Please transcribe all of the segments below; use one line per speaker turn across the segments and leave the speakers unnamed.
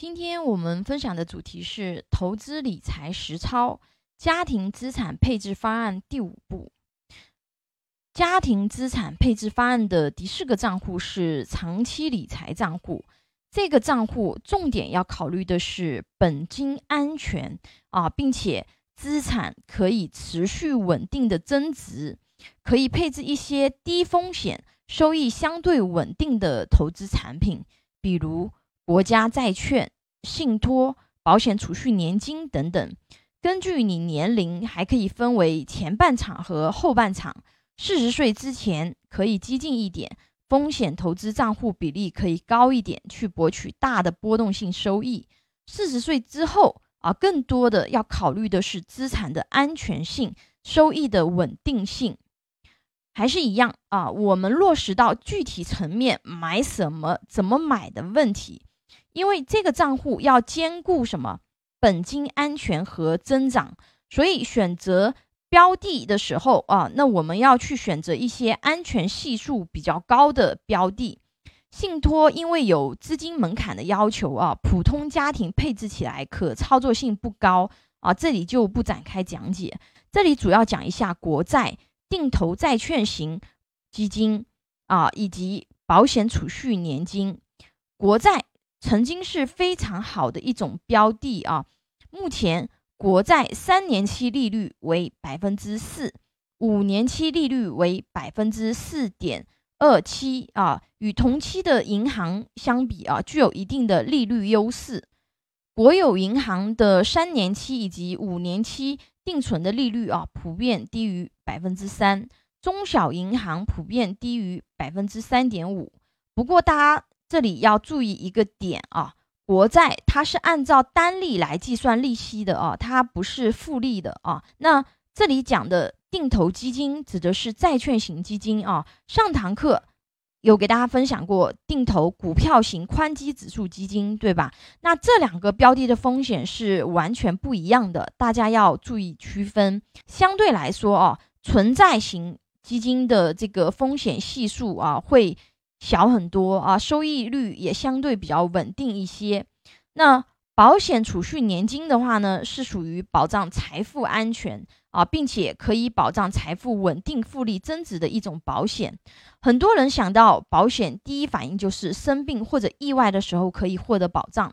今天我们分享的主题是投资理财实操家庭资产配置方案第五步。家庭资产配置方案的第四个账户是长期理财账户。这个账户重点要考虑的是本金安全啊，并且资产可以持续稳定的增值，可以配置一些低风险、收益相对稳定的投资产品，比如。国家债券、信托、保险、储蓄、年金等等，根据你年龄，还可以分为前半场和后半场。四十岁之前可以激进一点，风险投资账户比例可以高一点，去博取大的波动性收益。四十岁之后啊，更多的要考虑的是资产的安全性、收益的稳定性。还是一样啊，我们落实到具体层面，买什么、怎么买的问题。因为这个账户要兼顾什么本金安全和增长，所以选择标的的时候啊，那我们要去选择一些安全系数比较高的标的。信托因为有资金门槛的要求啊，普通家庭配置起来可操作性不高啊，这里就不展开讲解。这里主要讲一下国债、定投债券型基金啊，以及保险、储蓄、年金、国债。曾经是非常好的一种标的啊！目前国债三年期利率为百分之四，五年期利率为百分之四点二七啊，与同期的银行相比啊，具有一定的利率优势。国有银行的三年期以及五年期定存的利率啊，普遍低于百分之三，中小银行普遍低于百分之三点五。不过大家。这里要注意一个点啊，国债它是按照单利来计算利息的啊，它不是复利的啊。那这里讲的定投基金指的是债券型基金啊。上堂课有给大家分享过定投股票型宽基指数基金，对吧？那这两个标的的风险是完全不一样的，大家要注意区分。相对来说啊，存在型基金的这个风险系数啊会。小很多啊，收益率也相对比较稳定一些。那保险、储蓄、年金的话呢，是属于保障财富安全啊，并且可以保障财富稳定、复利增值的一种保险。很多人想到保险，第一反应就是生病或者意外的时候可以获得保障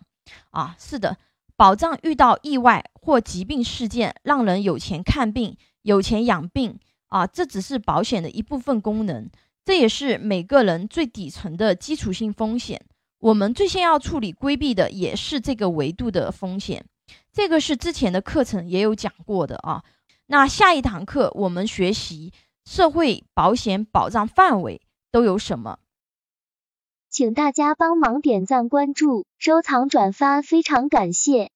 啊。是的，保障遇到意外或疾病事件，让人有钱看病、有钱养病啊，这只是保险的一部分功能。这也是每个人最底层的基础性风险，我们最先要处理规避的也是这个维度的风险。这个是之前的课程也有讲过的啊。那下一堂课我们学习社会保险保障范围都有什么？
请大家帮忙点赞、关注、收藏、转发，非常感谢。